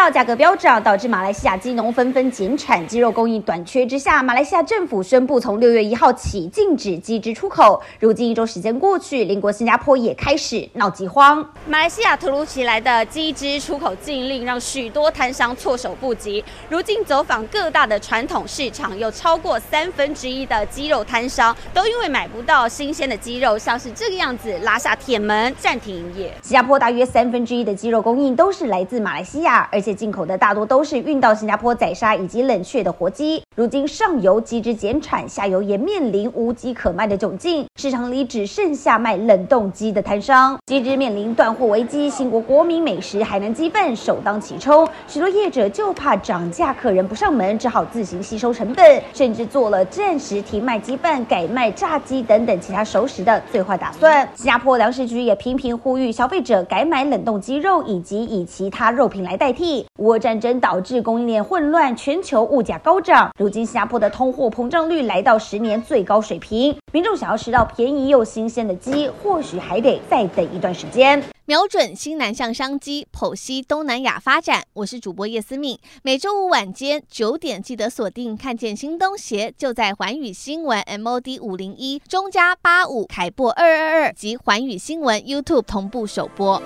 物料价格飙涨，导致马来西亚鸡农纷纷减产，鸡肉供应短缺之下，马来西亚政府宣布从六月一号起禁止鸡只出口。如今一周时间过去，邻国新加坡也开始闹饥荒。马来西亚突如其来的鸡只出口禁令，让许多摊商措手不及。如今走访各大的传统市场，有超过三分之一的鸡肉摊商都因为买不到新鲜的鸡肉，像是这个样子，拉下铁门暂停营业。新加坡大约三分之一的鸡肉供应都是来自马来西亚。而且进口的大多都是运到新加坡宰杀以及冷却的活鸡。如今上游鸡只减产，下游也面临无鸡可卖的窘境，市场里只剩下卖冷冻鸡的摊商，鸡只面临断货危机。新国国民美食海南鸡饭首当其冲，许多业者就怕涨价，客人不上门，只好自行吸收成本，甚至做了暂时停卖鸡饭，改卖炸鸡等等其他熟食的最坏打算。新加坡粮食局也频频呼吁消费者改买冷冻鸡肉，以及以其他肉品来代替。乌战争导致供应链混乱，全球物价高涨。如今新加坡的通货膨胀率来到十年最高水平，民众想要吃到便宜又新鲜的鸡，或许还得再等一段时间。瞄准新南向商机，剖析东南亚发展。我是主播叶思敏，每周五晚间九点记得锁定。看见新东协就在环宇新闻 MOD 五零一中加八五凯擘二二二及环宇新闻 YouTube 同步首播。